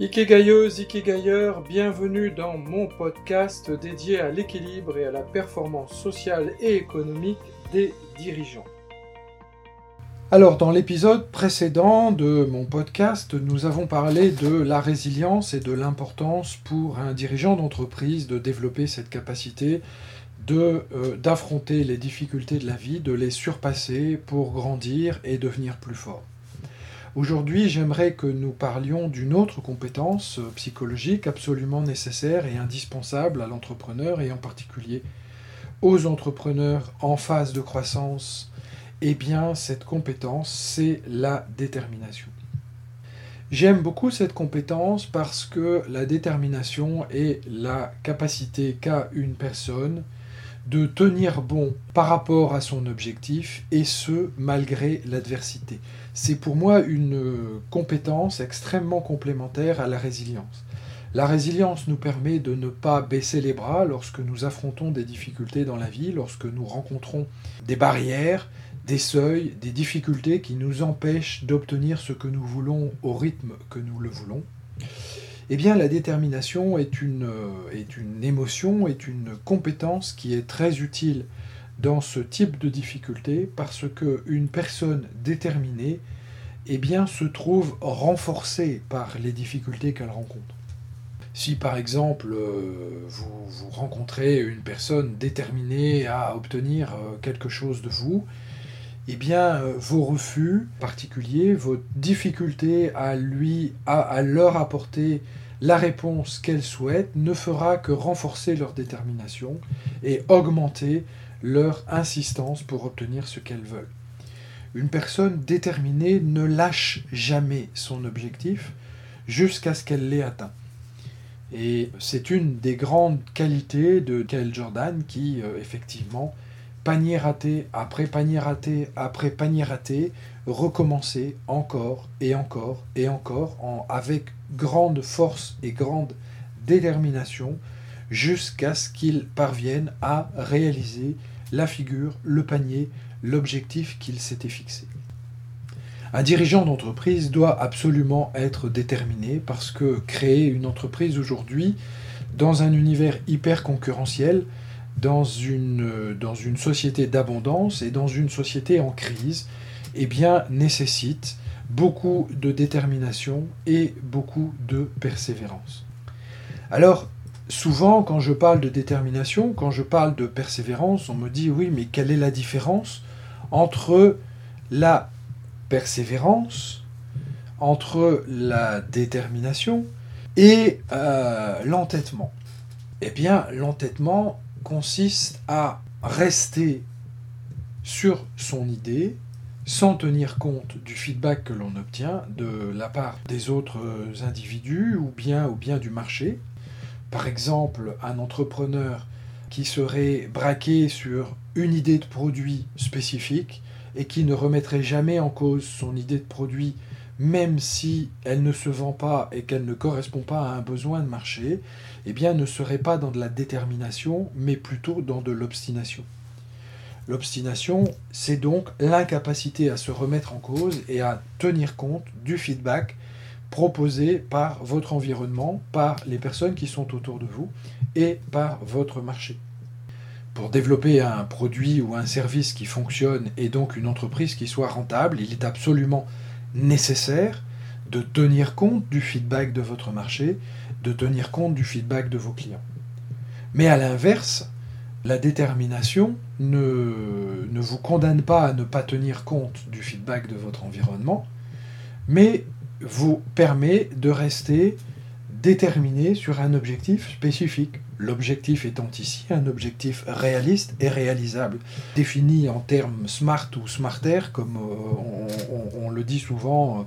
Ikegailleuse, Ikegailleur, bienvenue dans mon podcast dédié à l'équilibre et à la performance sociale et économique des dirigeants. Alors, dans l'épisode précédent de mon podcast, nous avons parlé de la résilience et de l'importance pour un dirigeant d'entreprise de développer cette capacité euh, d'affronter les difficultés de la vie, de les surpasser pour grandir et devenir plus fort. Aujourd'hui, j'aimerais que nous parlions d'une autre compétence euh, psychologique absolument nécessaire et indispensable à l'entrepreneur et en particulier aux entrepreneurs en phase de croissance. Eh bien, cette compétence, c'est la détermination. J'aime beaucoup cette compétence parce que la détermination est la capacité qu'a une personne de tenir bon par rapport à son objectif et ce malgré l'adversité. C'est pour moi une compétence extrêmement complémentaire à la résilience. La résilience nous permet de ne pas baisser les bras lorsque nous affrontons des difficultés dans la vie, lorsque nous rencontrons des barrières, des seuils, des difficultés qui nous empêchent d'obtenir ce que nous voulons au rythme que nous le voulons. Eh bien, la détermination est une, euh, est une émotion, est une compétence qui est très utile dans ce type de difficulté parce qu'une personne déterminée eh se trouve renforcée par les difficultés qu'elle rencontre. Si par exemple euh, vous, vous, rencontrez une personne déterminée à obtenir euh, quelque chose de vous, eh bien vos refus particuliers, vos difficultés à lui à, leur apporter la réponse qu'elles souhaitent ne fera que renforcer leur détermination et augmenter leur insistance pour obtenir ce qu'elles veulent. Une personne déterminée ne lâche jamais son objectif jusqu'à ce qu'elle l'ait atteint. Et c'est une des grandes qualités de Kel Jordan qui, euh, effectivement, panier raté après panier raté après panier raté, recommencer encore et encore et encore en, avec grande force et grande détermination jusqu'à ce qu'il parvienne à réaliser la figure, le panier, l'objectif qu'il s'était fixé. Un dirigeant d'entreprise doit absolument être déterminé parce que créer une entreprise aujourd'hui, dans un univers hyper concurrentiel, dans une, dans une société d'abondance et dans une société en crise, eh bien, nécessite beaucoup de détermination et beaucoup de persévérance. Alors, souvent, quand je parle de détermination, quand je parle de persévérance, on me dit oui, mais quelle est la différence entre la persévérance, entre la détermination et euh, l'entêtement? Eh bien, l'entêtement consiste à rester sur son idée sans tenir compte du feedback que l'on obtient de la part des autres individus ou bien, ou bien du marché. Par exemple, un entrepreneur qui serait braqué sur une idée de produit spécifique et qui ne remettrait jamais en cause son idée de produit même si elle ne se vend pas et qu'elle ne correspond pas à un besoin de marché, eh bien ne serait pas dans de la détermination, mais plutôt dans de l'obstination. L'obstination, c'est donc l'incapacité à se remettre en cause et à tenir compte du feedback proposé par votre environnement, par les personnes qui sont autour de vous et par votre marché. Pour développer un produit ou un service qui fonctionne et donc une entreprise qui soit rentable, il est absolument nécessaire de tenir compte du feedback de votre marché, de tenir compte du feedback de vos clients. Mais à l'inverse, la détermination ne, ne, vous condamne pas à ne pas tenir compte du feedback de votre environnement, mais vous permet de rester déterminé sur un objectif spécifique. L'objectif étant ici un objectif réaliste et réalisable, défini en termes smart ou smarter, comme euh, on, le dit souvent euh,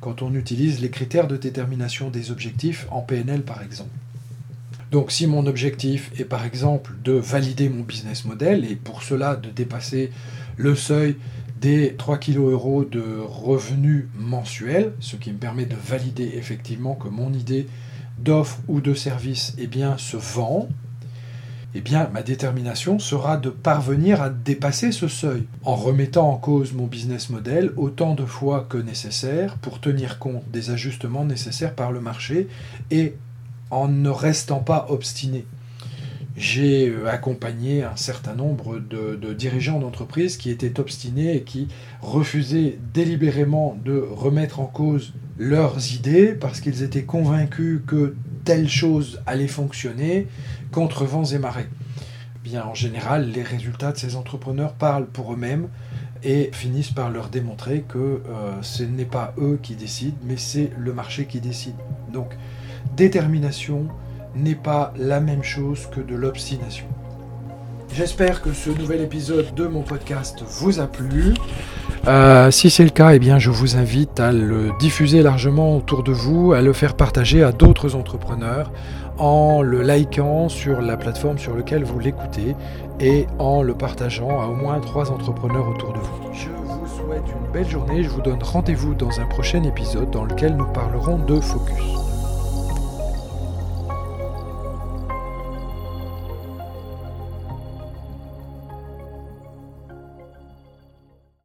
quand on utilise les critères de détermination des objectifs en PNL par exemple. Donc si mon objectif est par exemple de valider mon business model et pour cela de dépasser le seuil des 3 kg euros de revenus mensuels, ce qui me permet de valider effectivement que mon idée d'offre ou de service eh se vend, eh bien ma détermination sera de parvenir à dépasser ce seuil, en remettant en cause mon business model autant de fois que nécessaire pour tenir compte des ajustements nécessaires par le marché et en ne restant pas obstiné. J'ai euh, accompagné un certain nombre de, dirigeants d'entreprises qui étaient obstinés et qui refusaient délibérément de remettre en cause leurs idées parce qu'ils étaient convaincus que telle chose allait fonctionner contre vents et marées. Bien, en général, les résultats de ces entrepreneurs parlent pour eux-mêmes et finissent par leur démontrer que euh, ce n'est pas eux qui décident, mais c'est le marché qui décide. Donc, détermination n'est pas la même chose que de l'obstination. J'espère que ce nouvel épisode de mon podcast vous a plu. Euh, si c'est le cas, eh bien, je vous invite à le diffuser largement autour de vous, à le faire partager à d'autres entrepreneurs en le likant sur la plateforme sur laquelle vous l'écoutez et en le partageant à au moins trois entrepreneurs autour de vous. Je vous souhaite une belle journée. Je vous donne rendez-vous dans un prochain épisode dans lequel nous parlerons de focus.